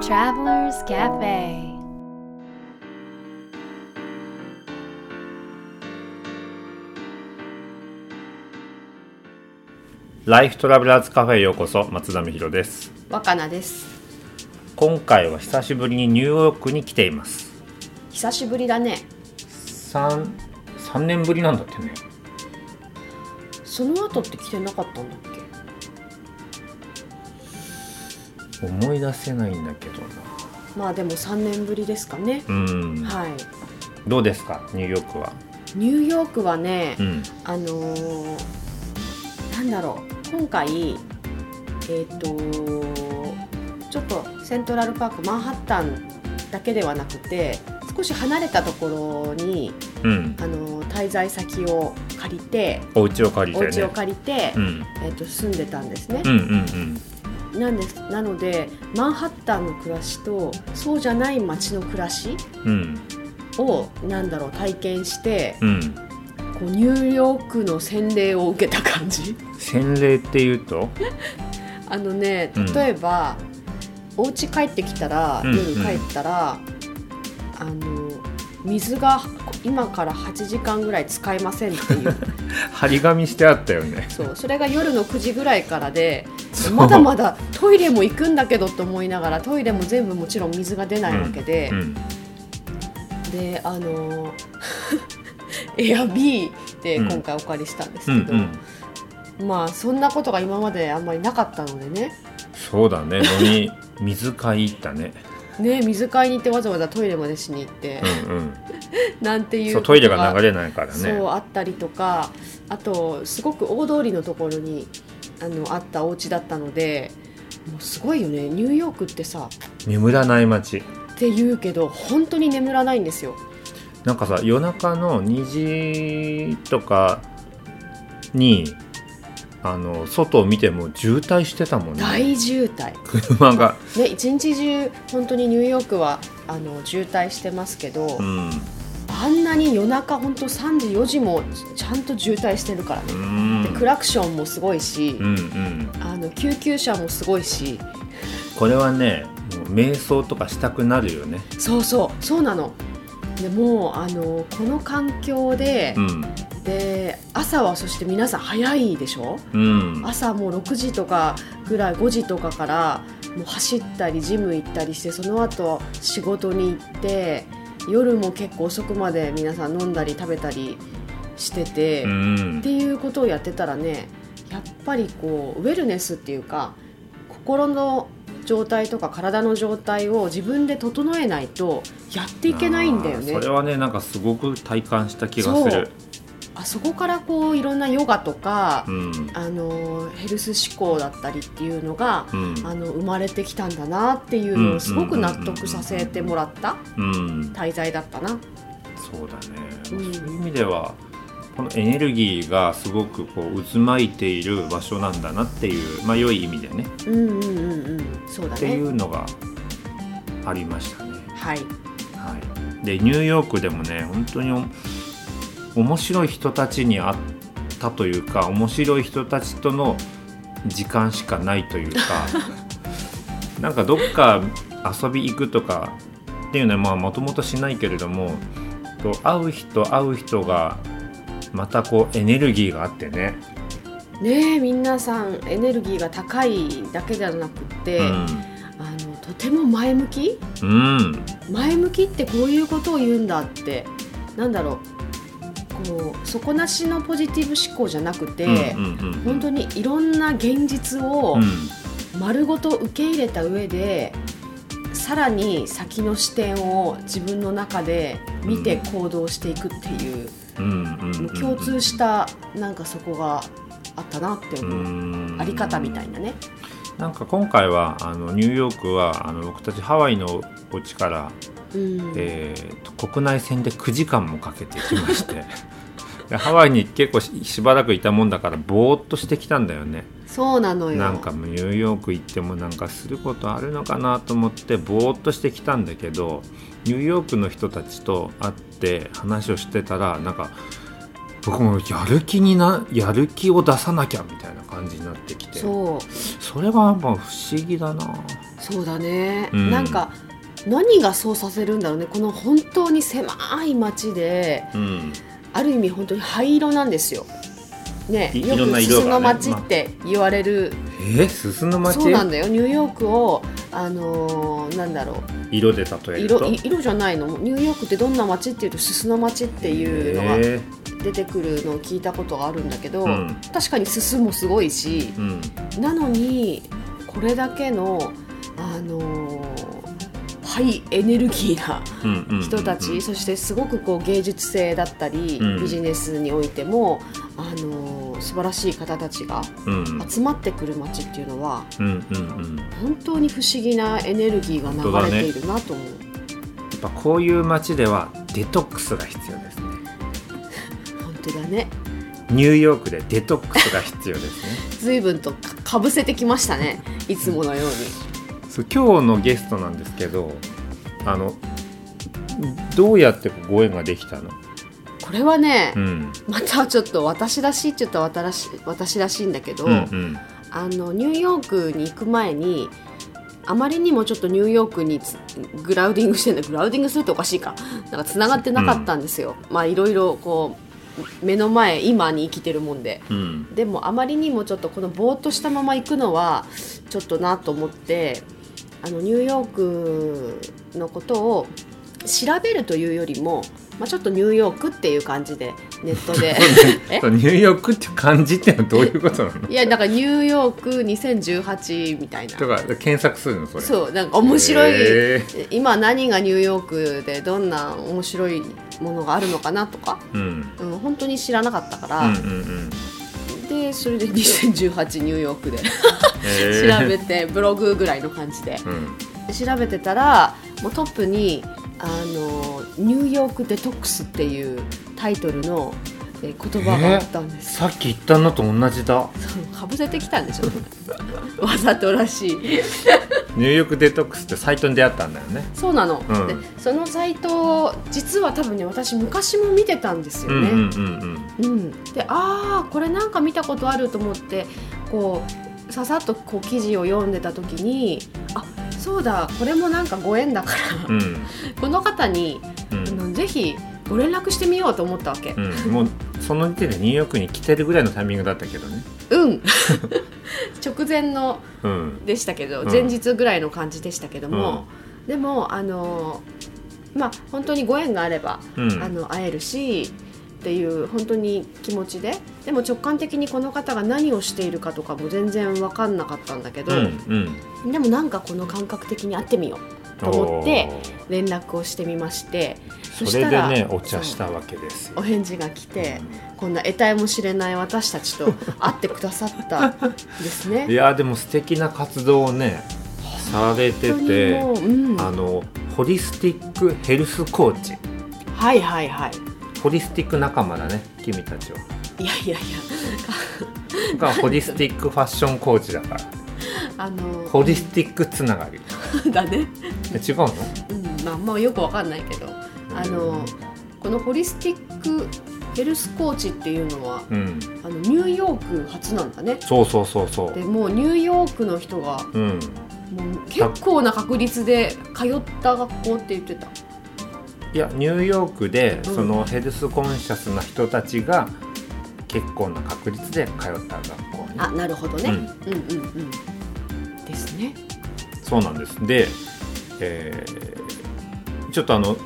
Travelers Cafe. ライフトラベラーズカフェへようこそ松田美弘です。若菜です。今回は久しぶりにニューヨークに来ています。久しぶりだね。3, 3年ぶりなんだってね。その後って来てなかったんだっけ？思い出せないんだけどな。まあでも3年ぶりですかね、うん。はい。どうですか？ニューヨークは。ニューヨークはね、うん。あのーなんだろう。今回えっ、とちょっとセントラルパークマンハッタンだけではなくて少し離れたところに、うん。あのー滞在先を借りてお家を借りてね。お家を借りて、うん。えっと住んでたんですね。う、んうんなんです。なのでマンハッタンの暮らしとそうじゃない街の暮らしうん。うんをなんだろう体験してうん。こうニューヨークの洗礼を受けた感じ。洗礼っていうと？あのねうん。例えば、お家帰ってきたらうん夜帰ったら、あの水が今から8時間ぐらい使えませんっていう。張り紙してあったよね。そうそれが夜の9時ぐらいからでまだまだトイレも行くんだけどと思いながらトイレも全部もちろん水が出ないわけで、うんであのエアビー で今回お借りしたんですうんけど、うんまあそんなことが今まであんまりなかったのでね。そうだね。飲み 水買い行ったね。ね水買いに行ってわざわざトイレまでしに行って、うんうん。なんていうそうトイレが流れれないからね。そうあったりとかあとすごく大通りのところにあのあったお家だったのでもうすごいよね。ニューヨークってさ眠らない街。って言うけど本当に眠らないんですよ。なんかさ夜中の2時とかにあの外を見ても渋滞してたもんね。大渋滞。車が。ね一日中本当にニューヨークはあの渋滞してますけど、うんあんなに夜中本当3時4時もちゃんと渋滞してるからね。う、ん。でクラクションもすごいし、うんうん。あの救急車もすごいし。これはねもう瞑想とかしたくなるよね。そうそう。そうなの。でもうあのこの環境でう、ん。で朝はそして皆さん早いでしょ？うん。朝もう6時とかぐらい5時とかからもう走ったりジム行ったりしてその後仕事に行って夜も結構遅くまで皆さん飲んだり食べたりしてて、うっんていうことをやってたらねやっぱりこうウェルネスっていうか心の状態とか体の状態を自分で整えないとやっていけないんだよね。それはねなんかすごく体感した気がするあそこからこういろんなヨガとか、うん。あのヘルス思考だったりっていうのが、うん。あの生まれてきたんだなっていうのをすごく納得させてもらったうん。滞在だったな。そうだね、うん。そういう意味ではこのエネルギーがすごくこう渦巻いている場所なんだなっていうまあ良い意味でね。うんうんうんうん、そうだっていね。うのがありましたね。はい。はい、でニューヨークでもね本当にお面白い人たちに会ったというか面白い人たちとの時間しかないというか なんかどっか遊び行くとかっていうのはまあもともとしないけれども会う人会う人がまたこうエネルギーがあってね。ねえ皆さんエネルギーが高いだけではなくって、あのとても前向き？うん、うん。前向きってこういうことを言うんだってなんだろうこう底なしのポジティブ思考じゃなくて、うんうんうん本当にいろんな現実をうん。丸ごと受け入れた上でさらに先の視点を自分の中で見て行動していくっていう、共通したなんかそこがあったなってう思う、ん。あり方みたいなね。なんか今回はあのニューヨークはあの僕たちハワイのお家から、うん。えーと国内線で9時間もかけてきまして。でハワイに結構ししばらくいたもんだからぼーっとしてきたんだよね。そうなのよ。なんかニューヨーク行ってもなんかすることあるのかなと思ってぼーっとしてきたんだけどニューヨークの人たちと会って話をしてたらなんか僕もやる気になやる気を出さなきゃみたいな感じになってきて。そう。それがやっぱ不思議だな。そうだね、うん。なんか何がそうさせるんだろうね。この本当に狭い街でうん。ある意味本当に灰色なんですよ。ね、いよくすすの街って言われる、え？ー、すすの街？そうなんだよ。ニューヨークをあのーなんだろう。色で例えると？色い色じゃないの。ニューヨークってどんな街っていうとすすの街っていうのがえ。出てくるのを聞いたことがあるんだけど、うん。確かにすすもすごいしーうん。なのにこれだけのあのーハイエネルギーな人たち、そしてすごくこう芸術性だったり、うん。ビジネスにおいても、あのー素晴らしい方たちがうん集まってくる街っていうのはうんうんうん。や本当に不思議なエネルギーが流れているなと思う。っぱこういう街ではデトックスが必要ですね。本当だね。ニューヨークでデトックスが必要ですね。随分とかかぶせてきましたね。いつものように。そう今日のゲストなんですけどあのどうやってご縁ができたの？これはね、うん。またちょっと私らしいって言ったら私私らしいんだけど、うんうん。あのニューヨークに行く前にあまりにもちょっとニューヨークにつグラウディングしてるグラウディングするっておかしいか。なんかつながってなかったんですよ、まあいろいろこう目の前今に生きてるもんで。うん。でもあまりにもちょっとこのぼーっとしたまま行くのはちょっとなと思ってあのニューヨークのことを調べるというよりも、まあ、ちょっとニューヨークっていう感じでネットで。ニューヨークっていう漢字ってのはどういうことなの？いやだからニューヨーク2018みたいな。とか検索するのそれ。そうなんか面白い、へ今何がニューヨークでどんな面白いものがあるのかなとか、ーうん。うん、本当に知らなかったから、うんうんうんでそれで2018ニューヨークで調べてブログぐらいの感じで。うん。調べてたらもうトップにあの「ニューヨークデトックス」っていうタイトルのえ言葉があったんです、さっき言ったのと同じだ。かぶせてきたんでしょわざとらしい。ニューヨークデトックスってサイトに出会ったんだよね。そうなの、うん。でそのサイト実は多分ね私昔も見てたんですよね、うんうんうんうん、でああこれなんか見たことあると思ってこうささっとこう記事を読んでた時にあそうだこれもなんかご縁だから、うん。う んこの方に、うん。ぜひご連絡してみようと思ったわけ。うん、もうその時点でニューヨークに来てるぐらいのタイミングだったけどね。うん。直前のうん。でしたけど、うん。前日ぐらいの感じでしたけども、でもあのまあ本当にご縁があれば、うん。あの会えるしっていう本当に気持ちで。でも直感的にこの方が何をしているかとかも全然分かんなかったんだけど、うんうん。でもなんかこの感覚的に会ってみようと思って連絡をしてみましてそれでねお茶したわけですよ。お返事が来て、こんな得体も知れない私たちと 会ってくださったんですいね。やでも素敵な活動をねされててもう、うん、あのホリスティックヘルスコーチ。はいはいはい。ホリスティック仲間だね君たちは。いやいやいや。がホリスティックファッションコーチだから。あのホリスティックつながり。だね、え違うの？うん、まあまあよくわかんないけどあのこのホリスティックヘルスコーチっていうのはうん。あのニューヨーク初なんだね。そうそうそうそう。でもうニューヨークの人がうん。もう結構な確率で通った学校って言ってた。いやニューヨークでうん。そのヘルスコンシャスな人たちが結構な確率で通った学校にあなるほどね、うん。うん、うんうん。ですね。そうなんです。で、えーちょっとあの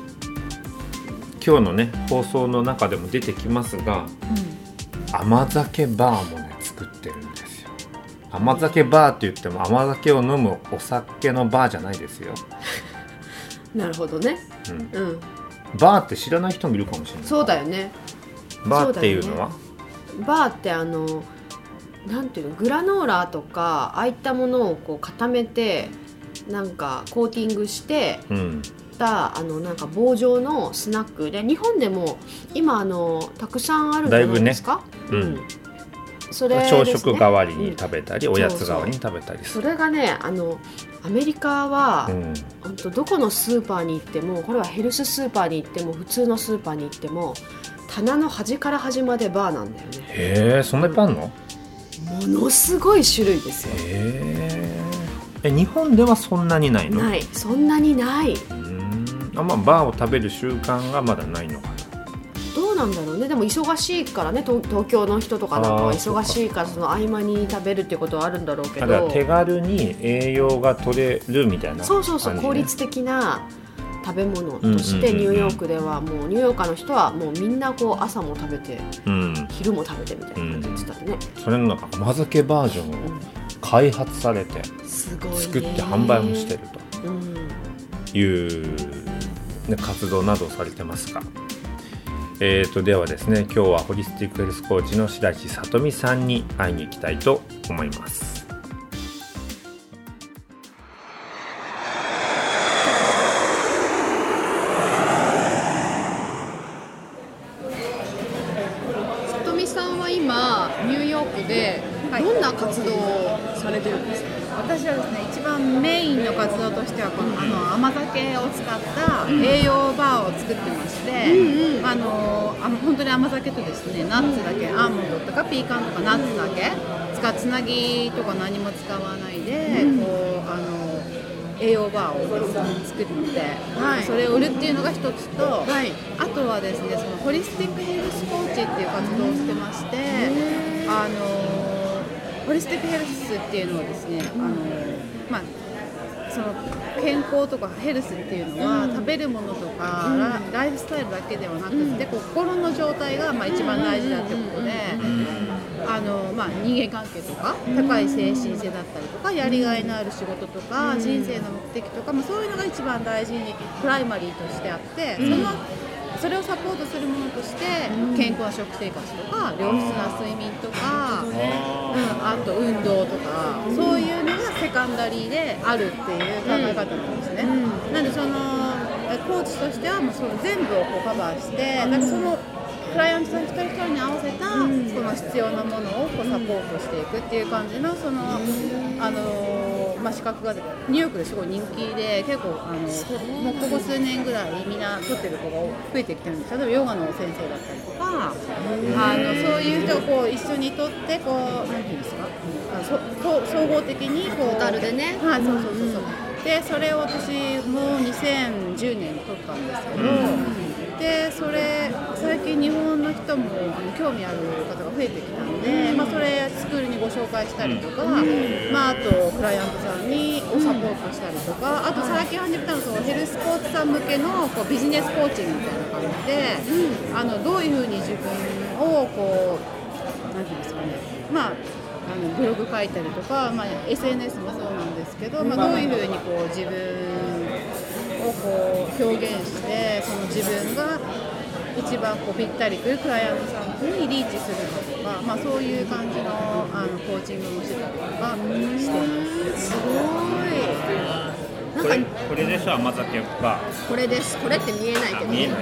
今日のね放送の中でも出てきますが甘酒バーもね作ってるんですよ。甘酒バーって言っても甘酒を飲むお酒のバーじゃないですよ、なるほどね。うん、うん。バーって知らない人もいるかもしれない。そうだよね。バーっていうのは？バーってあのなんていうのグラノーラとかああいったものをこう固めてなんかコーティングしてうんたあのなんか棒状のスナックで日本でも今あのたくさんあるんじゃないですか、だいぶね。それです朝ね食代わりに食べたり、うん。おやつ代わりに食べたりする。それがねあのアメリカは、うん本当どこのスーパーに行ってもこれはヘルススーパーに行っても普通のスーパーに行っても棚の端から端までバーなんだよね。へえそんなにいっぱいあるの？ものすごい種類ですよ。へえ。え日本ではそんなにないの？ない。そんなにない。うーんあまあバーを食べる習慣がまだないのかな。どうなんだろうね。でも忙しいからね東東京の人とかなんか忙しいからその合間に食べるっていうことはあるんだろうけだからど手軽に栄養が取れるみたいなね、そうそうそう効率的な食べ物としてうんうんうんうん。ニューヨークではもうニューヨーカーの人はもうみんなこう朝も食べてうん。昼も食べてみたいな感じで言ってたね、それのなんか甘酒バージョンを開発されて作って販売もしてるうん。という、ね、活動などされてますが、えー、とではですね今日はホリスティックヘルスコーチの白石さとみさんに会いに行きたいと思います。ぎとか何も使わないで、こうあの栄養バーを作って、はい。それを売るっていうのが一つと、はい。あとはですねそのホリスティックヘルスコーチっていう活動をしてまして、あのホリスティックヘルスっていうのはですね、あのまあその健康とかヘルスっていうのは、食べるものとか、ラライフスタイルだけではなくて、心の状態がまあ一番大事だってことで、あのまあ、人間関係とか高い精神性だったりとかやりがいのある仕事とか、人生の目的とか、まあ、そういうのが一番大事にプライマリーとしてあって、そのそれをサポートするものとして、健康な食生活とか良質な睡眠とか、うん、あと運動とか、そういうのがセカンダリーであるっていう考え方なんですね。なんでそのえコーチとしてはもうその全部をこうカバーして、なんかそのクライアントさん一人一人に合わせた、その必要なものをこうサポートしていくっていう感じのその、あのまあ、資格がニューヨークですごい人気で結構あのもうここ数年ぐらいみんな取ってる子が増えてきてるんです例えばヨガの先生だったりとかあのそういう人をこう一緒に取ってこうなんていうんですか？あのそそ総合的にこうトータルでね。はい、そうそうそうそう。で、それを私も2010年に取ったんですけど、で、それ最近日本の人もあの興味ある方が増えてきたので、まあそれスクールにご紹介したりとか、まああとクライアントさんにをサポートしたりとか、あと最近始めたのそのヘルスコーチさん向けのこうビジネスコーチングみたいな感じで、あのどういうふうに自分をこうなんていうんですかね、まあ、あのブログ書いたりとか、まあ、SNS もそうなんですけど、まあ、どういうふうにこう自分をこう表現してその自分が一番こうぴったりくるクライアントさんにリーチするかとか、まあ、そういう感じのあのコーチングもしてたりとかしてます。すごいなんかこれでしょ甘酒バこれです。これって見えないけどー見えない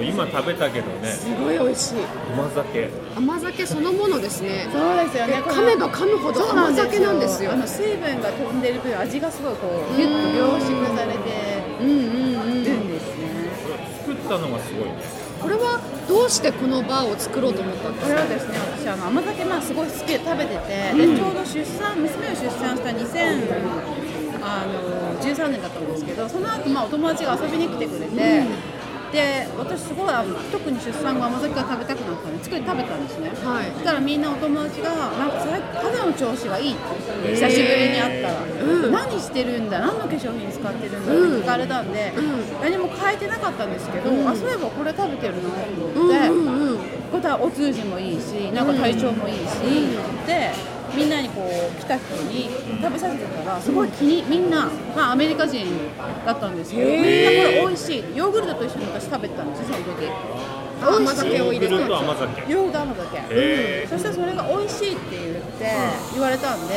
今食べたけどね。すごい美味しい。甘酒。甘酒そのものですね。そうですよね。で噛めば噛むほど甘酒なんですよ。あの水分が飛んでる分味がすごいこうギュッと凝縮されてうんうんうん。るんですね。作ったのがすごいね。これはどうしてこのバーを作ろうと思ったんですか？これはですね、私あの甘酒まあすごい好きで食べてて、でちょうど出産娘を出産した2013年だったんですけど、その後まあお友達が遊びに来てくれて。で私すごいあの特に出産後甘酒が食べたくなったんで作って食べたんですね、はい。そしたらみんなお友達がなんか最肌の調子がいいって久しぶりに会ったら、何してるんだ何の化粧品使ってるんだって聞かれたんで、何も変えてなかったんですけど、あそういえばこれ食べてるなと思って、うんうんこれはお通じもいいしなんか体調もいいし、でみんなにこう来た人に食べさせてたらすごい気にみんな、まあ、アメリカ人だったんですけどみんなこれ美味しい。ヨーグルトと一緒に私食べてたんですよその時甘酒を入れてヨーグルト甘酒。ヨー。グルト甘酒へそしたらそれが美味しいって言って言われたんで、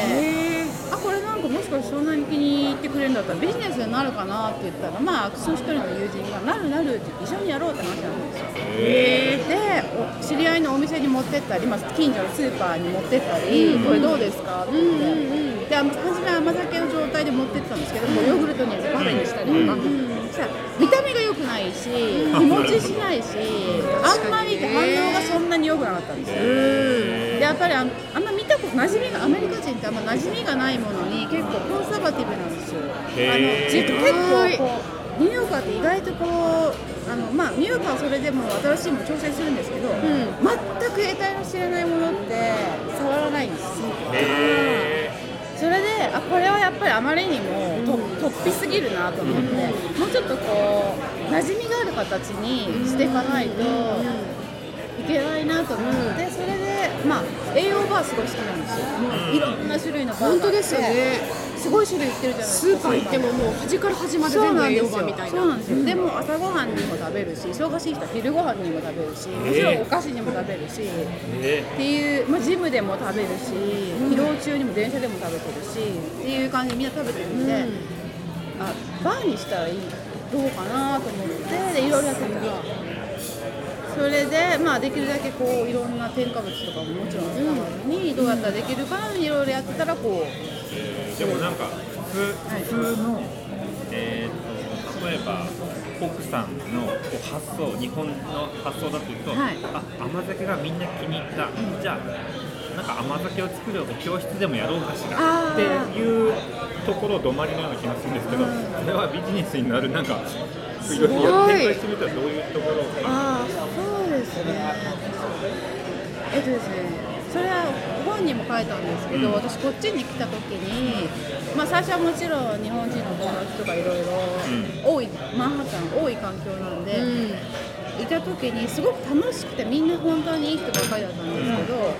あこれなんかもしかしてそんなに気に入ってくれるんだったらビジネスになるかなって言ったらまあその一人の友人がなるなるって一緒にやろうって話なんですよでお知り合いのお店に持ってったり、まあ、近所のスーパーに持ってったり、これどうですか？って言って、であの初めは甘酒の状態で持ってったんですけど、こうヨーグルトにパフェにしたりとか、見た目が良くないし日持ちしないしあんまり反応がそんなに良くなかったんですよ。でやっぱりあんま見たこと馴染みがアメリカ人ってあんま馴染みがないものに結構コンサバティブなんですよ。あの結構こうニューヨーカーって意外とこうあのまあニューヨーカーはそれでも新しいもの挑戦するんですけど、全く得体の知れないものって触らないんですよ。へそれであこれはやっぱりあまりにもと突飛すぎるなと思って、もうちょっとこう馴染みがある形にしていかないといけないなと思って、それでまあ栄養バーすごい好きなんですよ、いろんな種類のバーがあって。本当ですよねすごい種類売ってるじゃないですか。スーパー行ってももう端から端まで全部栄養バーみたいな。そうなんですよ、でも朝ごはんにも食べるし忙しい人は昼ごはんにも食べるしもちろんお菓子にも食べるし、えっていう、まあ、ジムでも食べるし、疲労中にも電車でも食べてるしっていう感じでみんな食べてるんで、あバーにしたらいいどうかなと思ってでいろいろやってた。らそれで、まあ、できるだけこういろんな添加物とかももちろん使わずにどうやったらできるかいろいろやってたらこうでもなんか普通普通の、えー、と例えば奥さんの発想日本の発想だというと、はい。あ甘酒がみんな気に入った、じゃあなんか甘酒を作る教室でもやろうかしら。あってーいうところ止まりのような気がするんですけど、それはビジネスになるなんかい。ろいろ展開してみたらどういうところああそうですね。えっとですねそれは本にも書いたんですけど、うん。私こっちに来た時に、まあ、最初はもちろん日本人の友達とかいろいろ多いマンハッタン多い環境なんで、いた時にすごく楽しくてみんな本当にいい人ばっかりだったんですけど、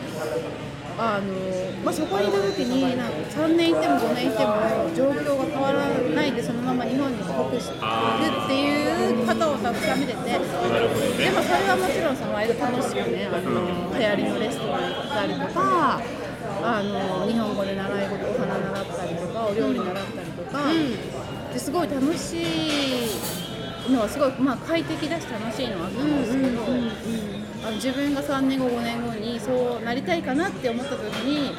あのまあ、そこにいた時になんか3年いても5年いても状況が変わらないでそのまま日本に帰国してるっていう方をたくさん見ててでもそれはもちろんその間楽しくね。あの流行りのレストラン行ったりとかあの日本語で習い事お花習ったりとかお料理習ったりとか、ですごい楽しいのはすごい、まあ、快適だし楽しいのはあったんですけど、あの自分が3年後5年後にそうなりたいかなって思った時に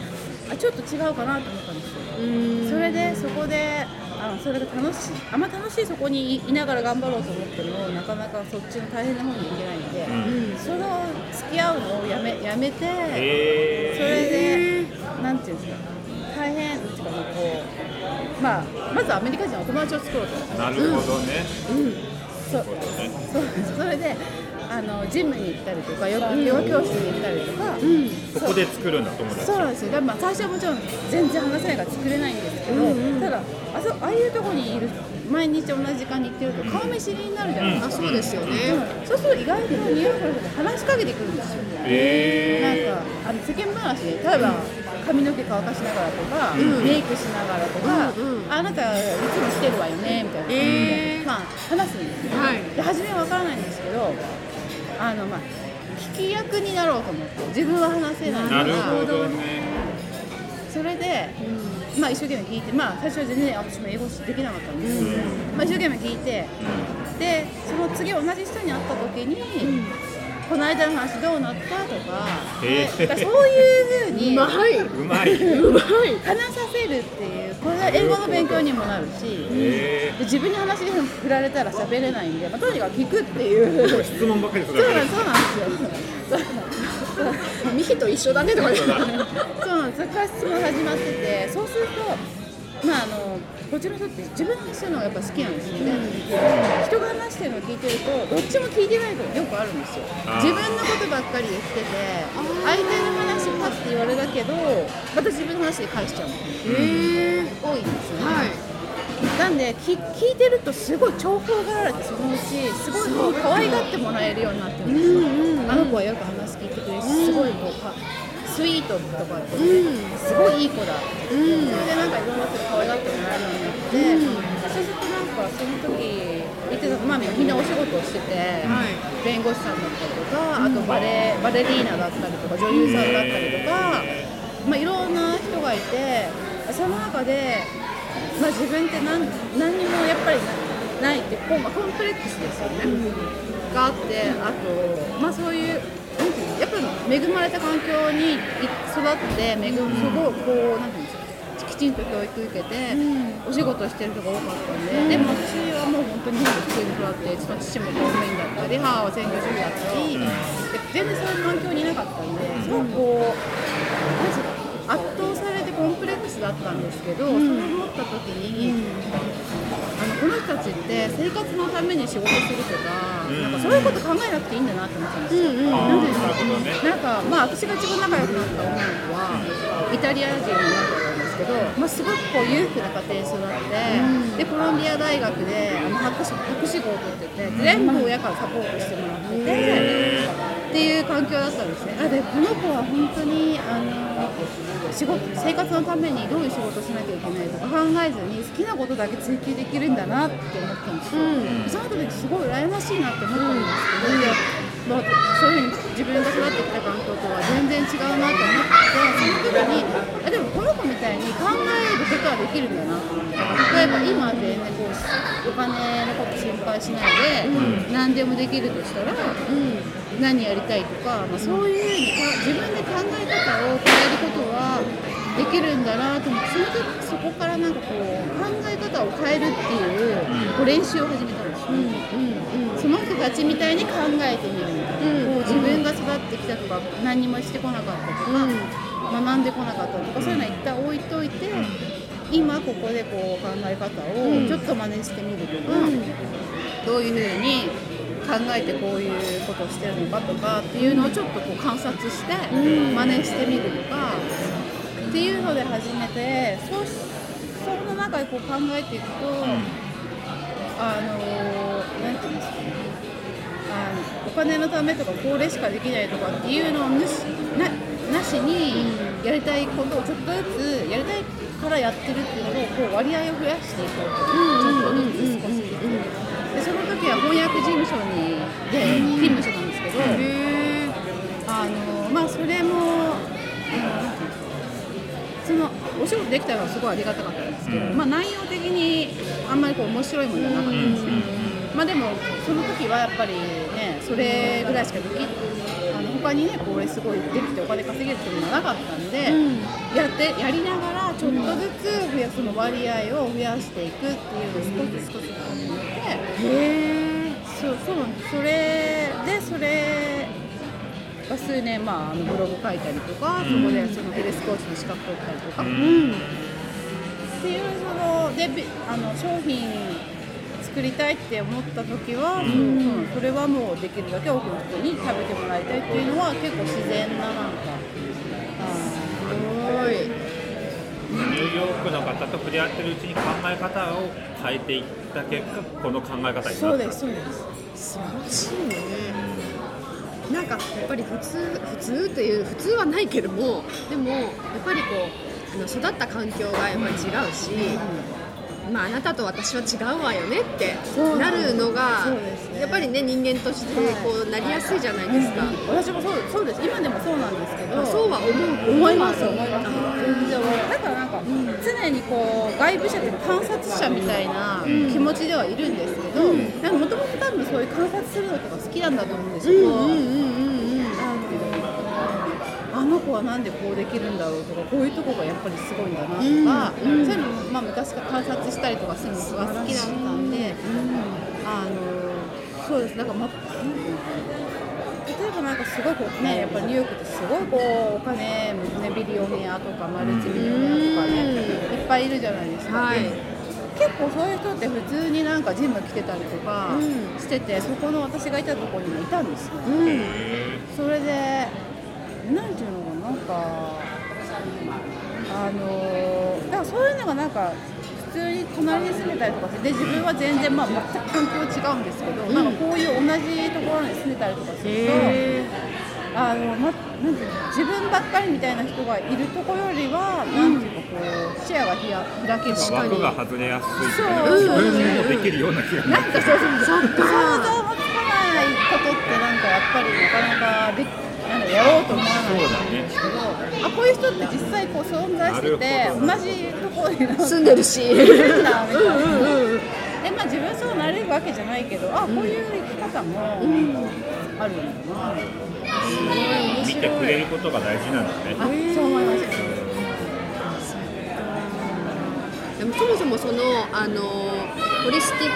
あちょっと違うかなと思ったんですよ。それでそこであのそれが楽しいあんま楽しいそこにいながら頑張ろうと思ってもなかなかそっちの大変な方に行けないんで、その付き合うのをやめやめて、えそれでなんていうんですか大変っていうかこうまあまずアメリカ人のお友達を作ろうと。なるほどね、そうそう。それであのジムに行ったりとかヨガヨガ教室に行ったりとか、そこで作るんだ友達。そうなんですよ。だからまあ最初はもちろん全然話せないから作れないんですけど、ただあそああいうところにいる毎日同じ時間に行ってると顔見知りになるじゃないですか、あそうですよね、うん。そうすると意外とニューヨークの人って話しかけてくるんですよ、えなんかあの世間話で例えば髪の毛乾かしながらとか、メイクしながらとか、うんうん。あなたいつも来てるわよねみたいな。感じで、えー。まあ、話すんですよ、はい。で初めは分からないんですけどあの、まあ、聞き役になろうと思って自分は話せないかー、なるほらどね。それで、まあ、一生懸命聞いて、まあ、最初は全然私も英語できなかったんです。けど、まあ、一生懸命聞いて、でその次同じ人に会った時に、この間の話どうなったとか,、へー。そういうふううにまい、うまい。うまい、話させるっていうこれは英語の勉強にもなるし、えで自分に話振られたら喋れないんで、まあ、とにかく聞くっていう。ー、質問ばっかりするそうなんでそうなんですよ。そうなんですミヒと一緒だねとか言ってそうなんです。そこから質問始まってて、そうすると、まああのこっちの人って自分の話するのがやっぱ好きなんですよね。人が話してるのを聞いてると、どっちも聞いてないことよくあるんですよ。自分のことばっかり言ってて、相手の話パッて言われたけど、また自分の話で返しちゃうの。へえ多いんですよね。はい。なんで聞聞いてるとすごい重宝がられてそのうちすごいこう可愛がってもらえるようになってるんですよ、あの子はよく話聞いてくれるしすごいこうかスイートとかって、すごいいい子だって、それでなんかいろんな人に可愛がってもらえるようになって、そうするとなんかその時言ってた、まあ、みんなお仕事をしてて、弁護士さんだったりとかあとバレバレリーナだったりとか女優さんだったりとか、まあ、いろんな人がいてその中で、まあ、自分って何何にもやっぱりなないってこう、まあ、コンプレックスですよね、があってあと、まあ、そういう恵まれた環境にい育って恵むすごいこうなんていうんですかきちんと教育受けて、お仕事してる人が多かったんで、でも私はもう本当に普通に育って父も公務員だったり母は専業主婦だったり、で全然そういう環境にいなかったんですごくこう圧倒だったんですけど、それを思った時に、あのこの人たちって生活のために仕事するとか,、なんかそういうこと考えなくていいんだなって思ったんですよ。あなんでーなんかまあ私が一番仲良くなった女の子はイタリア人になったんですけど、まあ、すごくこう裕福な家庭に育って、でコロンビア大学であの博士博士号を取ってて全部親からサポートしてもらってて、っていう環境だったんですね。あでこの子は本当にあの仕事生活のためにどういう仕事をしなきゃいけないとか考えずに好きなことだけ追求できるんだなって思ったんですよ、その時すごい羨ましいなって思ったんですけど、まあ、そういうふうに自分が育ってきた環境とは全然違うなと思ってその時にあでもこの子みたいに考えることはできるんだな。と思って例えば今全然こうお金のこと心配しないで、何でもできるとしたら、何やりたいとか、まあ、そういうふうにか自分で考え方を変えることはできるんだなと思ってその時そこからなんかこう考え方を変えるっていうこう練習を始めたんですよ、その人たちみたいに考えてみるみたいな、こう自分が育ってきたとか何もしてこなかったとか、学んでこなかったとかそういうのは一旦置いといて、今ここでこう考え方をちょっと真似してみるとか、どういうふうに考えてこういうことをしてるのかとかっていうのをちょっとこう観察して真似してみるとか、っていうので始めてそうその中でこう考えていくと、あのなんていうんですかねあのお金のためとかこれしかできないとかっていうのをなしななしにやりたいことをちょっとずつやりたいからやってるっていうのをこう割合を増やしていこうと、ちょっとずつ少しずつ。でその時は翻訳事務所にで勤務してたんですけど、あのまあそれも、うんそのお仕事できたのはすごいありがたかったんですけど、まあ内容的にあんまりこう面白いものじゃなかったんですね。まあでもその時はやっぱりねそれぐらいしかできあの他にねこれすごいできてお金稼げるっていうのがなかったんで、やってやりながらちょっとずつ増やその割合を増やしていくっていうのを少し少し始めて、そうそうそれでそれが数年、まあ、あのブログ書いたりとか、そこでそのヘルスコーチの資格取ったりとか、っていうそのでびあの商品作りたいって思った時は、そううん。それはもうできるだけ多くの人に食べてもらいたいっていうのは結構自然ななんか。あすニューヨークの方と触れ合ってるうちに考え方を変えていった結果この考え方になったそうですそうです。素晴らしいねなんかやっぱり普通普通という普通はないけどもでもやっぱりこうあの育った環境がやっぱり違うし、まあ、あなたと私は違うわよねってなるのが、ね。やっぱりね人間としてこうなりやすいじゃないですか、私もそうそうです。今でもそうなんですけどそうは思う。思います。思います。全然だからなんか常にこう外部者というか観察者みたいな気持ちではいるんですけどもともと多分そういう観察するのとか好きなんだと思うんですけど、なんていうのあの子はなんでこうできるんだろうとかこういうとこがやっぱりすごいんだなとか、そういうのも、まあ、昔から観察したりとかするのが好きだったんで、あのそうです。なんかな例えばなんかすごいこうねやっぱりニューヨークってすごいこうお金、ね、ビリオネアとかマルチビリオネアとかね、いっぱいいるじゃないですか。はい。で結構そういう人って普通になんかジム来てたりとかしてて、そこの私がいたところにもいたんですよ、それでなんていうのかななんかあのだからそういうのがなんか普通に隣に住めたりとかしてで自分は全然まあ全く環境違うんですけど、なんかこういう同じところに住んでたりとかすると。あのま、なんていうの自分ばっかりみたいな人がいるところよりは、なんていうかこう視野がひや開ける。枠が外れやすいそう。自分にもできるような気がなんかそうそうそう。想像もつかないことってなんかやっぱりなかなかでなんかやろうと思わないそうだねけどあこういう人って実際こう存在してて同なじところに住んでるし。いるんだみたいな。でまあ自分そうなれるわけじゃないけどあこういう生き方もあるんだな、見てくれることが大事なんだね。あそう思います。でもそもそもそのあのホリスティック、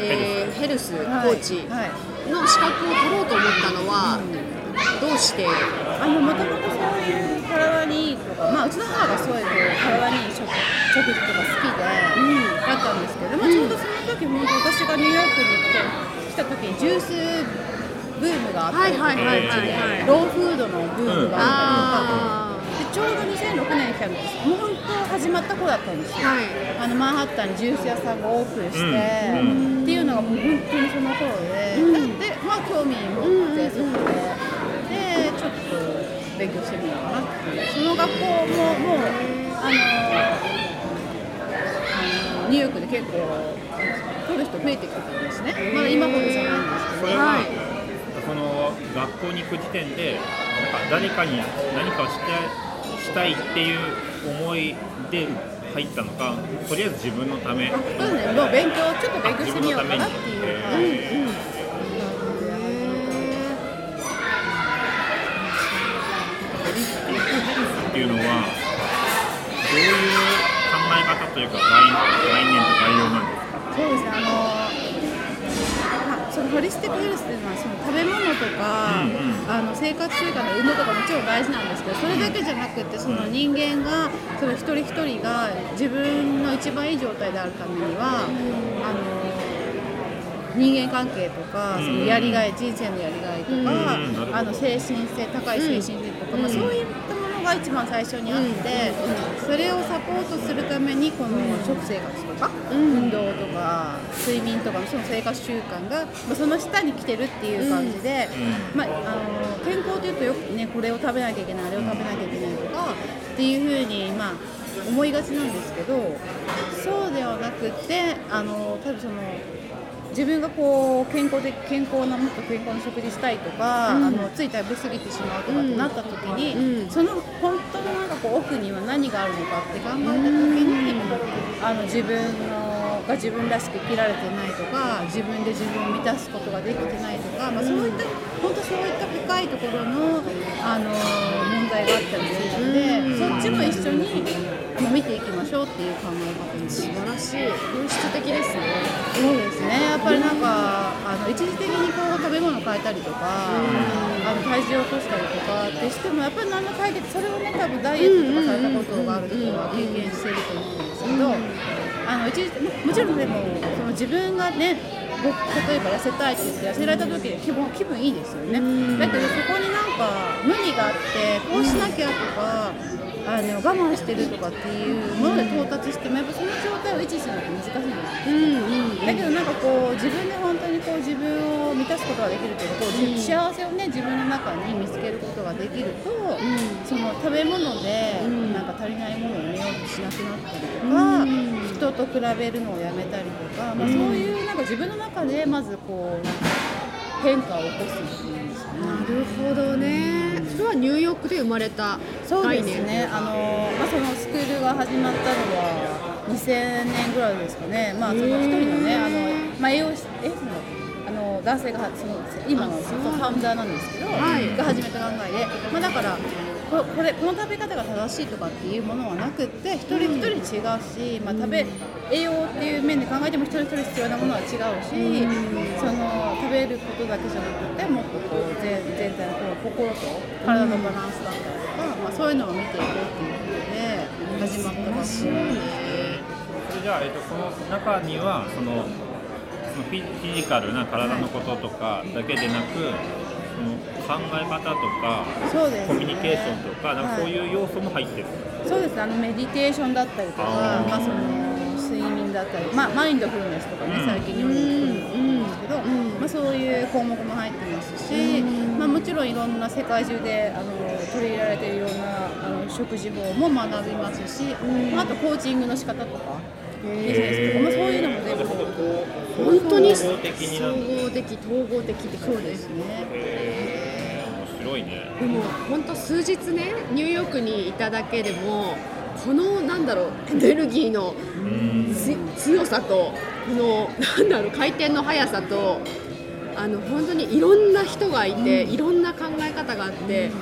えーヘルス。コーチの資格を取ろうと思ったのは、どうして？あのもともとそういう体にいいとか、まあ、うちの母がそういう体にいい食食事とか好きで、だったんですけど、まあ、ちょうどその時本当私がニューヨークに来て来た時にジュースブームがあったりとか、ローフードのブームがああったりとかでちょうど2006年に来たのもう本当始まった頃だったんですよ、はい。あのマンハッタンにジュース屋さんがオープンして、うん。っていうのがもう本当にその頃で、でまあ興味持ってそこで、勉強してみようかなっていう。その学校ももうあのニューヨークで結構取る人増えてきてたんですね。まだ今ほどじゃないんですけど、はい。その学校に行く時点でなんか誰かに何かをしてしたいっていう思いで入ったのかとりあえず自分のため。そうね。もう勉強ちょっと勉強してみようかなっていうっていうのはどういう考え方というか概概念と概要なんですかそうですね、あの、まあ、そのホリスティックヘルスっていうのは、その食べ物とか、うんうんあの生活習慣の運動とかもちろん大事なんですけど、それだけじゃなくて、その人間が、その一人一人が自分の一番いい状態であるためには、あの。人間関係とか、そのやりがい、人生のやりがいとか、うん。あの精神性、高い精神性とか、まあ、そういったものが一番最初にあって、それをサポートするために、この食生活とか、運動とか、睡眠とかのその生活習慣が、まあ、その下に来てるっていう感じで、まあ、あの健康というとよくね、これを食べなきゃいけない、あれを食べなきゃいけないとかっていうふうに、まあ、思いがちなんですけど、そうではなくて、あの多分その自分がこう健康で健康なもっと健康な食事したいとか、あのつい食べ過ぎてしまうとかってなった時に、うん。その本当のなんかこう奥には何があるのかって考えた時に、あの自分のが自分らしく生きられてないとか自分で自分を満たすことができてないとか、まあ、そういった本当そういった深いところのあの問題があったりするので、そっちも一緒にあの見ていきましょうっていう考え方にし素晴らしい。本質的ですねそうですね、やっぱりなんか、あの一時的にこう食べ物変えたりとか、あの体重を落としたりとかってしても、やっぱり何の解決、それをね、多分ダイエットとかされたことがある人は経験していると思うんですけど、あの一時ももちろんでも、その自分がね、ご例えば痩せたいって言って、痩せられた時に気分気分いいですよね。だけど、そこになんか無理があって、こうしなきゃとか、あの我慢してるとかっていうもので到達しても、やっぱその状態を維持するのって難しいんですようんうんだけどなんかこう自分で本当にこう自分を満たすことができるというかこう、じ幸せをね自分の中に見つけることができると、その食べ物でなんか足りないものを埋めようとしなくなったりとか、人と比べるのをやめたりとか、まあ、そういうなんか自分の中でまずこうなんか変化を起こすっていうんですかね。なるほどね。それはニューヨークで生まれたそう概念ですね、あのまあ、そのスクールが始まったのは2000年ぐらいですかね、まあ、その一人のね、あのまあ、栄養士えそのあの男性がその今のそのファウンダーなんですけど、はい。が始めた考えで、まあ、だからここれこの食べ方が正しいとかっていうものはなくって一人一人違うし、まあ、食べ栄養っていう面で考えても一人一人必要なものは違うし、その食べることだけじゃなくてもっとこう全全体のこう心と体のバランスだったりとか、まあ、そういうのを見ていこうっていうことで始まった場所それじゃあ、えっと、その中にはそのフィジカルな体のこととかだけでなく、その考え方とかそうですね。コミュニケーションとかなんかそうはいう要素も入ってる、そうですね。あのメディテーションだったりとかまあ、その睡眠だったり、まあ、マインドフルネスとかね、うん。最近日本で聞くんですけど、まあ、そういう項目も入ってますし、まあ、もちろんいろんな世界中であの取り入れられているいろんなあの食事法も学びますし、まあ、あとコーチングの仕方とかビジネスとか、まあ、そういうのも全部本当に総合的統合的ってそうですね。面白いね。でも本当数日ねニューヨークにいただけでもこのなんだろうエネルギーの強さとこのなんだろう回転の速さとあの本当にいろんな人がいて、いろんな考え方があって、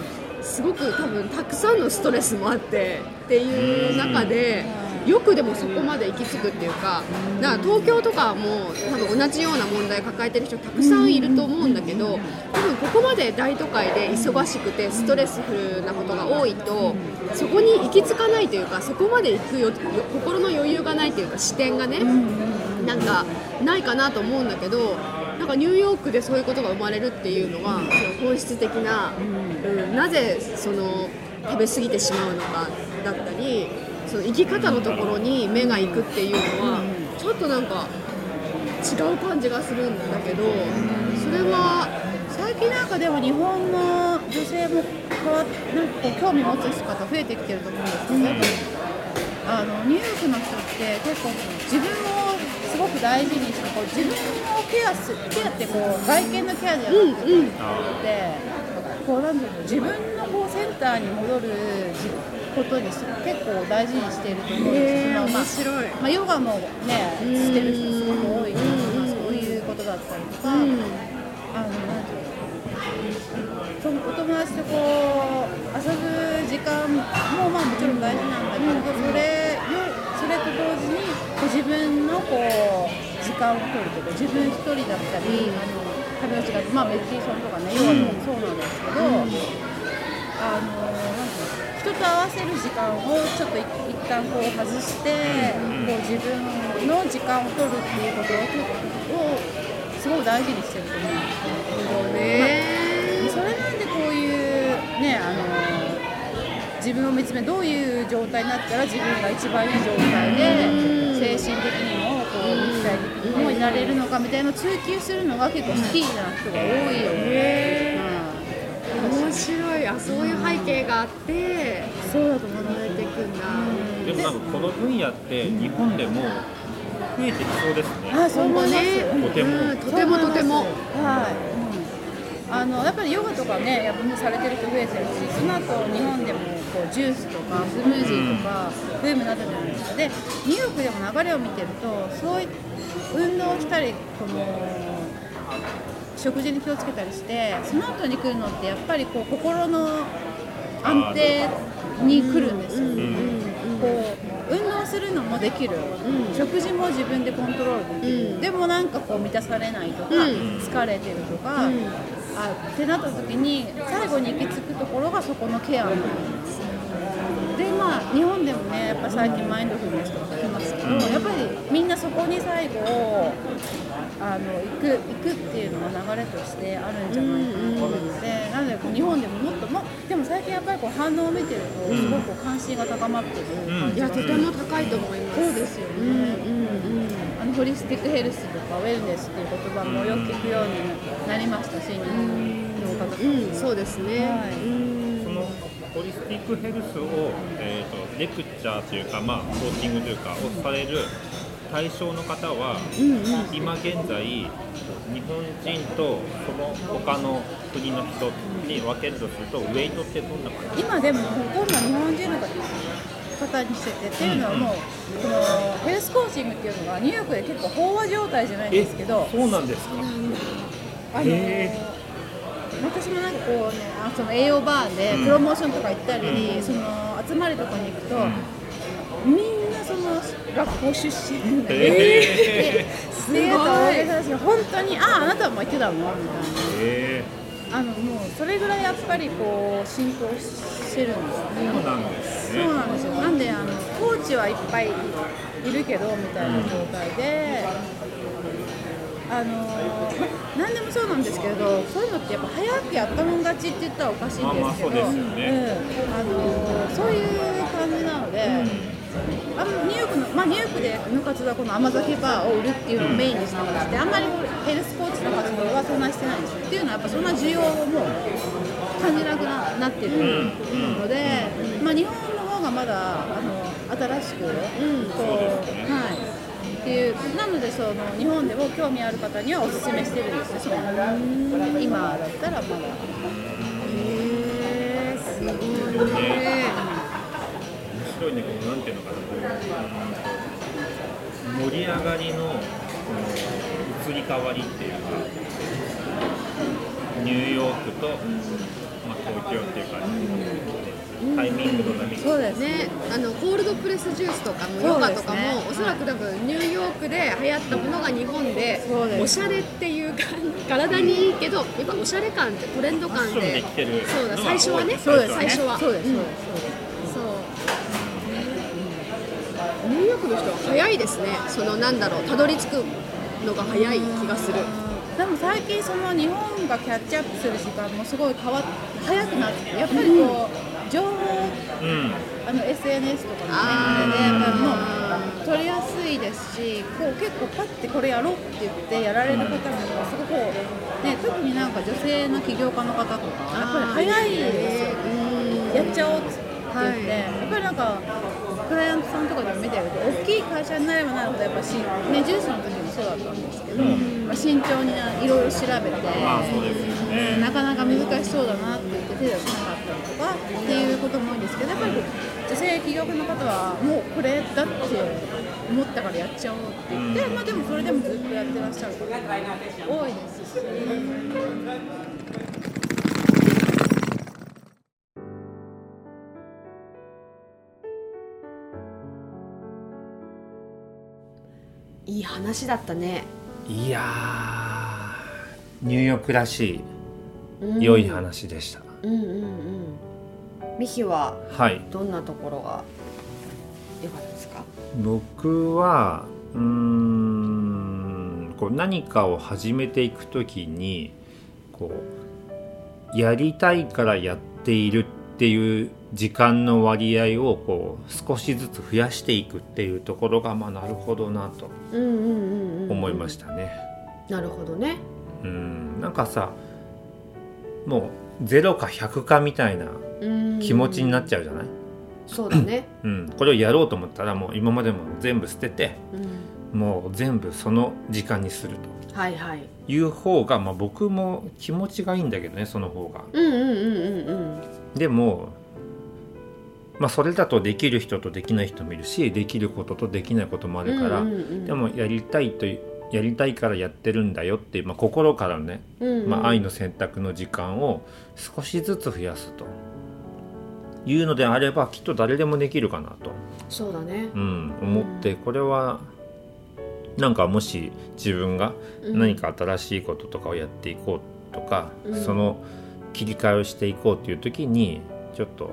すごく多分たくさんのストレスもあってっていう中で、よくでもそこまで行き着くっていうかだから東京とかも多分同じような問題抱えてる人たくさんいると思うんだけど多分ここまで大都会で忙しくてストレスフルなことが多いとそこに行き着かないというかそこまで行くよ心の余裕がないというか視点がねなんかないかなと思うんだけどなんかニューヨークでそういうことが生まれるっていうのは本質的な、うん、なぜその食べ過ぎてしまうのかだったりその生き方のところに目が行くっていうのはちょっとなんか違う感じがするんだけどそれは最近なんかでも日本の女性も変わなんかこう興味持つ方増えてきてると思うんですけど、やっぱりあのニューヨークの人って結構自分をすごく大事にしてこう自分をケアすケアってこう外見のケアじゃなくて、うんうんこうなんていうの自分のこうセンターに戻ることにす。結構大事にしていると思うんですへーそのまあ面白い。まあ、ヨガもねうん。してる人すごく多いから、うんまあ、そういうことだったりとか、うん。あのなんていうのお友達とこう遊ぶ時間もまあもちろん大事なんだけど、それよそれと同時にこう自分のこう時間を取るとか自分一人だったり、あの旅の時間まあメディテーションとかねヨガもそうなんですけど、あの人と合わせる時間をちょっとい一旦こう外して、こう自分の時間を取るっていうことをすごい大事にしてると思うんですね。ねそれなんでこういうねあの自分を見つめどういう状態になったら自分が一番いい状態で精神的にもこう肉体的にもいられるのかみたいなのを追求するのが結構好きな人が多いよね。面白いあそういう背景があってそうだと学ばれていくんだ、でもなんかこの分野って日本でも増えてきそうですね。あそう思います。とてもうんとてもとてもはい。うんあのやっぱりヨガとかね、やっぱされてる人増えてるし、その後日本でもこうジュースとかスムージーとかブームになったじゃないですか。で、ニューヨークでも流れを見てると、そういう運動をしたり、この食事に気をつけたりして、その後に来るのってやっぱりこう心の安定に来るんですよ。こう運動するのもできる、食事も自分でコントロールできる、うん。でもなんかこう満たされないとか、うん。疲れてるとか、あってなった時に最後に行き着くところがそこのケアなんです。でまあ日本でもねやっぱ最近マインドフルネスとか聞きますけど、やっぱりみんなそこに最後あの行く行くっていうのが流れとしてあるんじゃないかなと思うので、なのでこう日本でももっともでも最近やっぱりこう反応を見てるとすごくこう関心が高まってる感いやじがするとても高いと思います。そうですよね、うんうんあのホリスティックヘルスとかウェルネスっていう言葉もよく聞くようになりましたし、日本の方うん、うん、そうですね、はい。うん。そのホリスティックヘルスを、えー、とレクチャーというか、まあ、コーチングというかをされる対象の方は、今現在日本人とその他の国の人に分けるとするとウェイトってどんな感じ？今でもほとんど日本人の方方にしててっていうのはもうこのヘルスコーチングっていうのがニューヨークで結構飽和状態じゃないんですけどそうなんですか？あのへ私もなんかこうねあその栄養バーでプロモーションとか行ったり、その集まりとかに行くと、みん学校出身で、へすごい本当にあああなたも行ってたの？みたいな。えあのもうそれぐらいやっぱりこう浸透してるんですよね。そうなんですね。そうなんですよ。なんであのコーチはいっぱいいるけどみたいな状態で、あのま何でもそうなんですけれど、そういうのってやっぱ早くやったもん勝ちって言ったらおかしいんですけど、まあまあそうん。あのそういう感じなので。あのニューヨークの、まあ、ニューヨークでの活動はこの甘酒バーを売るっていうのをメインにしてましてあんまりヘルスコーチの活動はそんなしてないんですよっていうのはやっぱそんな需要をもう感じなくななってるので、まあ、日本の方がまだあの新しく、こうはい。っていうなのでその日本でも興味ある方にはおすすめしてるんですよ。その今だったらまだ。へえすごい。ね。面白いね、このなんていうのかな、盛り上がりのこの移り変わりっていうか、ニューヨークと、まあ、東京っていうか、タイミングの波。そうですね。ね、あのコールドプレスジュースとかもヨガとかも、おそらく多分ニューヨークで流行ったものが日本でおしゃれっていうか体にいいけどやっぱおしゃれ感ってトレンド感で。できてるそうだ最初はね。そうです最初は。そうですそうですそうニューヨークの人は早いですね。そのなんだろうたどり着くのが早い気がする。でも最近その日本がキャッチアップする時間もすごい変わっ早くなってやっぱりこう情報うん。あの SNS とかのねでやっぱりもう取りやすいですしこう結構パッてこれやろうって言ってやられる方もすごくね、特になんか女性の起業家の方とかやっぱり早いですよ。やっちゃおうって言って、はい。やっぱりなんかクライアントさんとかでも見てると大きい会社になればなるほどやっぱし、ね、ジュースの時もそうだったんですけど、まあ、慎重にいろいろ調べて、まあね。なかなか難しそうだなって言って手出せなかったりとかっていうことも多いんですけどやっぱり女性起業家の方はもうこれだって思ったからやっちゃおうって言って、まあでもそれでもずっとやってらっしゃる方多いですし。いい話だったね、いやーニューヨークらしうん。い良い話でした、うんうんうん。ミヒははい。どんなところが良かったですか？僕はうーんこう何かを始めていくときにこうやりたいからやっているっていう時間の割合をこう少しずつ増やしていくっていうところがまあなるほどなと思いましたね。なるほどね。うん。なんかさもう0か100かみたいなうん。気持ちになっちゃうじゃない、そうだね。うん、これをやろうと思ったらもう今までも全部捨ててうん。もう全部その時間にするはいはい。という方が、まあ、僕も気持ちがいいんだけどねその方が。うんうんうんうんうんでも、まあ、それだとできる人とできない人もいるしできることとできないこともあるから、うんうんうんでもやりたいとやりたいからやってるんだよっていう、まあ、心からのね、うんうん。まあ、愛の選択の時間を少しずつ増やすと。いうのであればきっと誰でもできるかなと、そうだね。うん、思ってこれはなんかもし自分がうん。何か新しいこととかをやっていこうとか、うん。その切り替えをしていこうっていう時にちょっと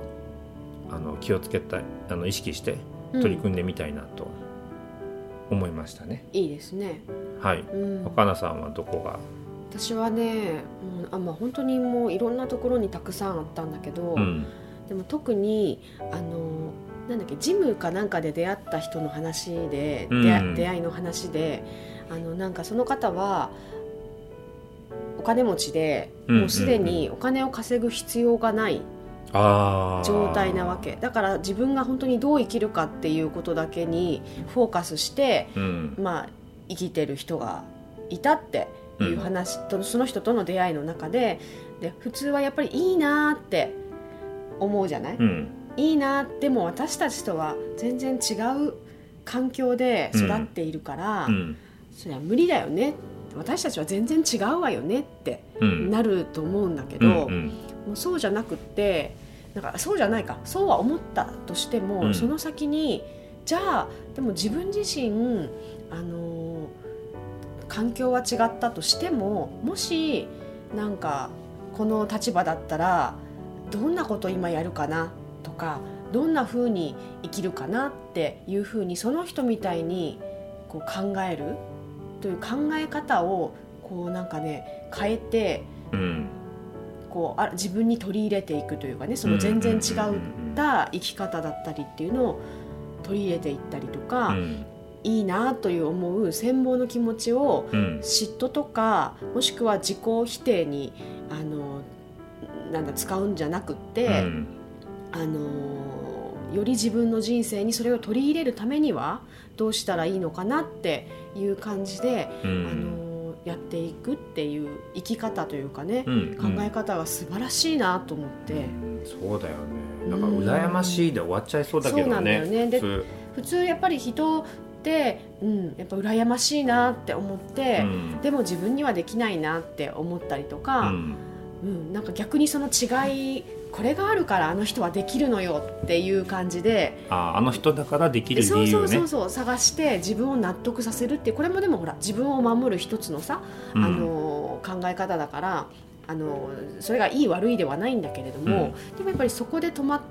あの気をつけたいあの意識して取り組んでみたいなと思いましたね。いいですね。はい。うん。若菜さんはどこが、私はね、うんあまあ、本当にもういろんなところにたくさんあったんだけど、うん。でも特にあのなんだっけジムかなんかで出会った人の話で、うん。出会出会いの話であのなんかその方はお金持ちでうんもうすでにお金を稼ぐ必要がない状態なわけ。だから自分が本当にどう生きるかっていうことだけにフォーカスして、うん。まあ、生きてる人がいたっていう話と、その人との出会いの中でで普通はやっぱりいいなーって思うじゃない、うん。いいなでも私たちとは全然違う環境で育っているから、うん。それは無理だよね私たちは全然違うわよねってうん。なると思うんだけうど、んうん。もうそうじゃなくってなんかそうじゃないか。そうは思ったとしても、うん。その先にじゃあでも自分自身あの環境は違ったとしてももしなんかこの立場だったらどんなこと今やるかなとかどんな風に生きるかなっていう風にその人みたいにこう考えるという考え方をこうなんかね変えてうん。こうあ自分に取り入れていくというかねその全然違った生き方だったりっていうのを取り入れていったりとか、うん。いいなという思う羨望の気持ちをうん。嫉妬とかもしくは自己否定にあのなんだ使うんじゃなくって、うん。あのより自分の人生にそれを取り入れるためにはどうしたらいいのかなっていう感じで、うあんのやっていくっていう生き方というかね、うん。考え方が素晴らしいなと思って、うん。そうだよね。なんか羨ましいで終わっちゃいそうだけそうなんだどねよね。で普通。普通やっぱり人って、うん、やっぱ羨ましいなって思って、うん。でも自分にはできないなって思ったりとか、うん。うん、なんか逆にその違いこれがあるからあの人はできるのよっていう感じで。ああの人だからできる理由ね。そうそうそうそう。探して自分を納得させるってこれもでもほら自分を守る一つのさ、うん。あの考え方だからあのそれがいい悪いではないんだけれども、でもやっぱりそこで止ま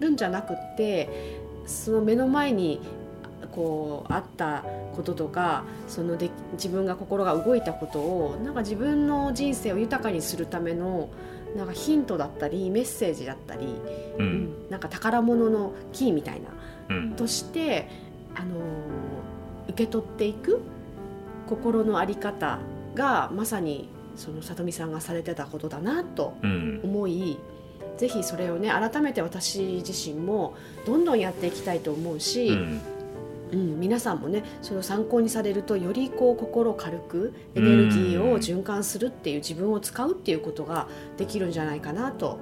るんじゃなくってその目の前にこうあったこととかそので自分が心が動いたことをなんか自分の人生を豊かにするためのなんかヒントだったりメッセージだったり、ううん。んなんか宝物のキーみたいなうん。として、あのー受け取っていく心の在り方がまさにその里見さんがされてたことだなとうん。思いぜひそれをね改めて私自身もどんどんやっていきたいと思ううし、んうん皆さんもねそれを参考にされるとよりこう心軽くエネルギーを循環するっていう自分を使うっていうことができるんじゃないかなと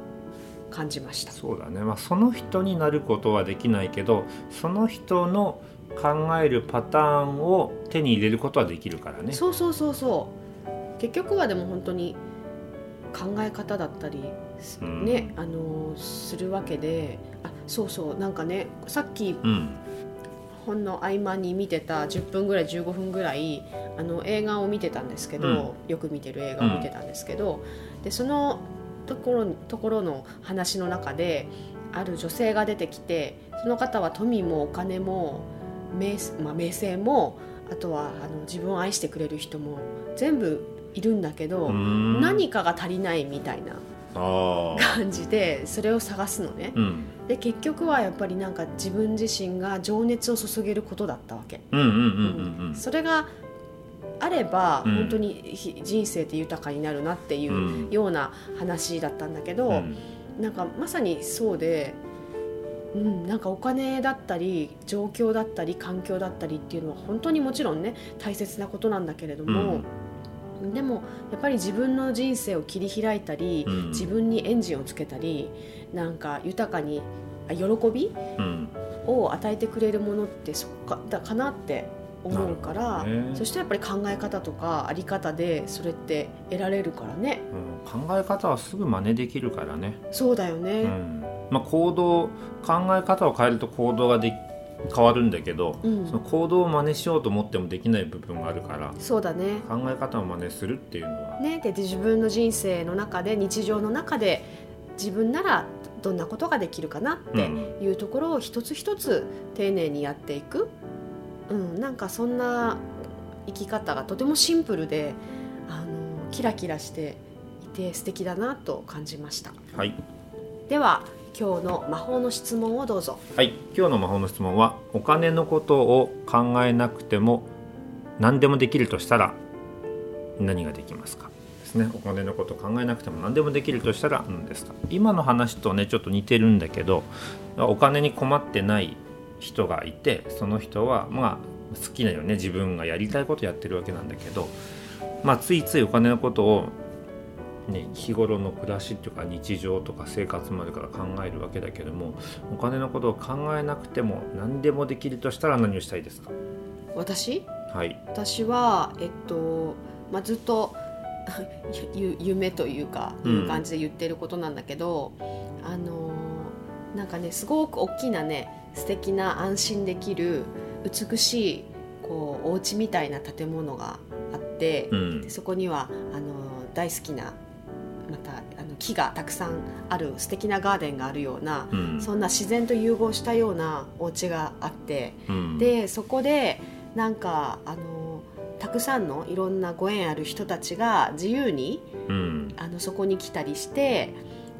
感じました。そうだね、まあ、その人になることはできないけどその人の考えるパターンを手に入れることはできるからね。そうそうそうそう。結局はでも本当に考え方だったり、うん。ねあのするわけであそうそう。なんかねさっきうん本の合間に見てた10分ぐらい15分ぐらいあの映画を見てたんですけど、よく見てる映画を見てたんですけど、でそのところところの話の中である女性が出てきてその方は富もお金も名,、まあ、名声もあとはあの自分を愛してくれる人も全部いるんだけど、うん。何かが足りないみたいな感じでそれを探すのね。うん。で結局はやっぱりなんか自分自身が情熱を注げることだったわけ。それがあればうん。本当にひ人生って豊かになるなっていううん。ような話だったんだけど、うん。なんかまさにそうで、うん、なんかお金だったり状況だったり環境だったりっていうのは本当にもちろんね大切なことなんだけれども、でもやっぱり自分の人生を切り開いたり、うん。自分にエンジンをつけたりなんか豊かにあ喜びうん。を与えてくれるものってそっかだかなって思うから、ね。そしてやっぱり考え方とかあり方でそれって得られるからね。うん。考え方はすぐ真似できるからね、そうだよね、うん。まあ、行動考え方を変えると行動がで変わるんだけど、うん。その行動を真似しようと思ってもできない部分があるからそうだね。考え方を真似するっていうのは、ねでで自分の人生の中で日常の中で自分ならどんなことができるかなっていうところを一つ一つ丁寧にやっていく、うん、なんかそんな生き方がとてもシンプルであのキラキラしていて素敵だなと感じました。はい。では今日の魔法の質問をどうぞ。はい、今日の魔法の質問はお金のことを考えなくても何でもできるとしたら何ができますか？ですね。お金のことを考えなくても何でもできるとしたら何ですか？今の話とねちょっと似てるんだけどお金に困ってない人がいてその人はまあ好きなよね。自分がやりたいことやってるわけなんだけどまあついついお金のことをね、日頃の暮らしっていうか日常とか生活までから考えるわけだけどもお金のことを考えなくても何でもできるとしたら何をしたいですか？私？はい。私はえっと、まあ、ずっと ゆ夢というかうん。いう感じで言ってることなんだけど、あのなんかねすごく大きなね素敵な安心できる美しいこうお家みたいな建物があって、うん。でそこにはあの大好きなまたあの木がたくさんある素敵なガーデンがあるような、うん。そんな自然と融合したようなお家があって。うん。でそこでなんかあのたくさんのいろんなご縁ある人たちが自由にうん。あのそこに来たりして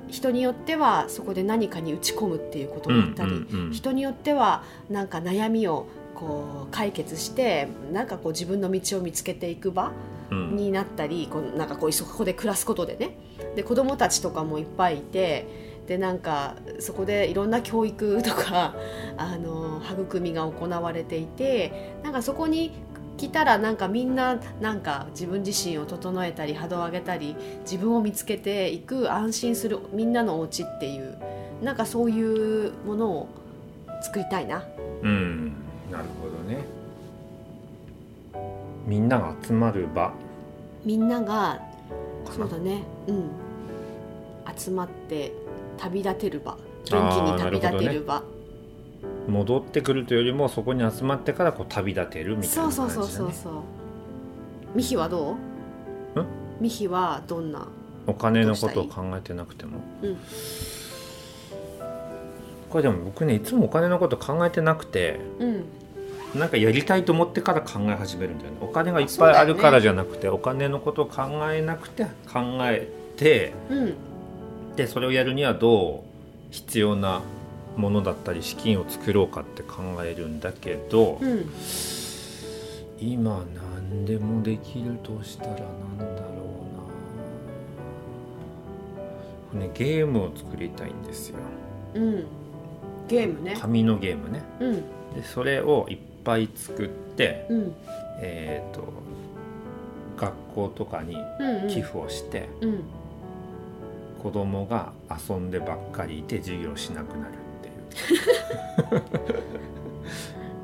人によってはそこで何かに打ち込むっていうこともあったり、人によってはなんか悩みをこう解決してなんかこう自分の道を見つけていく場うんになったりこうなんかこうそこで暮らすことでね。で子供たちとかもいっぱいいてでなんかそこでいろんな教育とか あの育みが行われていてなんかそこに来たらなんかみんななんか自分自身を整えたり波動を上げたり自分を見つけていく安心するみんなのお家っていうなんかそういうものを作りたいな。うん。なるほどねみんなが集まる場。みんながそうだね。うん。集まって旅立てる場。元気に旅立てる場、戻ってくるというよりもそこに集まってからこう旅立てるみたいな感じだ、ね、そうそうそうそう。ミヒはどう？ミヒはどんな？お金のことを考えてなくても。うん。これでも僕ねいつもお金のこと考えてなくて。うんなんかやりたいと思ってから考え始めるんだよね。お金がいっぱいあるからじゃなくて、お金のことを考えなくて考えてうん。でそれをやるにはどう必要なものだったり資金を作ろうかって考えるんだけど、うん。今何でもできるとしたらなんだろうな、ね、ゲームを作りたいんですよ。うん。ゲームね。紙のゲームね。うん。でそれをいっぱい作って、うん。えっ、と学校とかにうんうん。寄付をして、うん。子供が遊んでばっかりいて授業しなくなるってい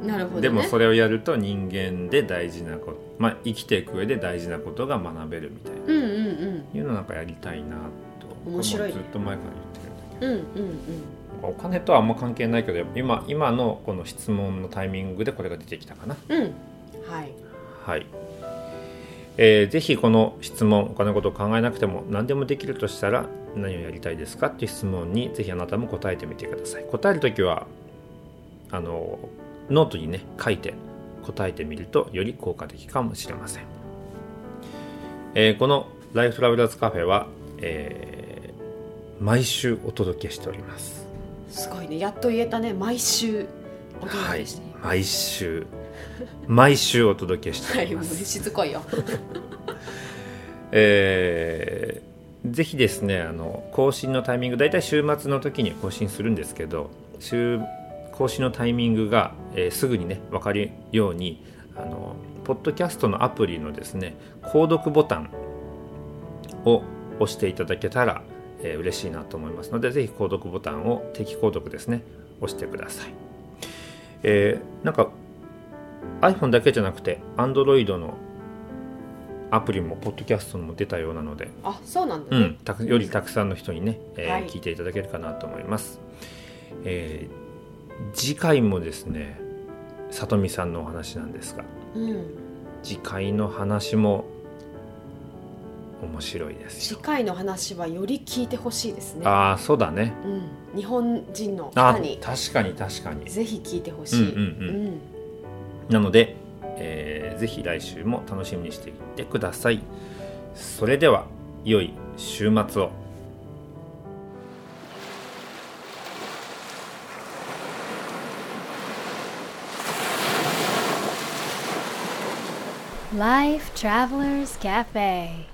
う。なるほどね。でもそれをやると人間で大事なこと、まあ、生きていく上で大事なことが学べるみたいな、うんうんうん。いうのなんかやりたいなと面白いね。ずっと前から言ってるんだけうんうんうん。どお金とはあんま関係ないけど今今のこの質問のタイミングでこれが出てきたかな。うん。はい。はい、えーぜひこの質問お金のことを考えなくても何でもできるとしたら何をやりたいですかっていう質問にぜひあなたも答えてみてください。答える時はあのノートにね書いて答えてみるとより効果的かもしれません、えーこのライフトラベラーズカフェは、えー毎週お届けしておりますすごいね。やっと言えたね。毎週。お届はいけして毎週。毎週お届けしております、しつこいよ。えーぜひですねあの更新のタイミング大体週末の時に更新するんですけど週更新のタイミングが、えーすぐにね分かるようにあのポッドキャストのアプリのですね購読ボタンを押していただけたら、えー嬉しいなと思いますのでぜひ購読ボタンを定期購読ですね押してください、えーなんか iPhone だけじゃなくて Android のアプリもポッドキャストも出たようなので、あそうなんだね、うん、よりたくさんの人にね、えーはい。聞いていただけるかなと思います、えー次回もですね里見さんのお話なんですがうん、次回の話も面白いですよ。次回の話はより聞いてほしいですね、ああそうだね。うん、日本人のあ方に。確かに確かに。ぜひ聞いてほしい、うんうんうん。なので、えーぜひ来週も楽しみにしていってください。それでは良い週末を。Life Travelers Cafe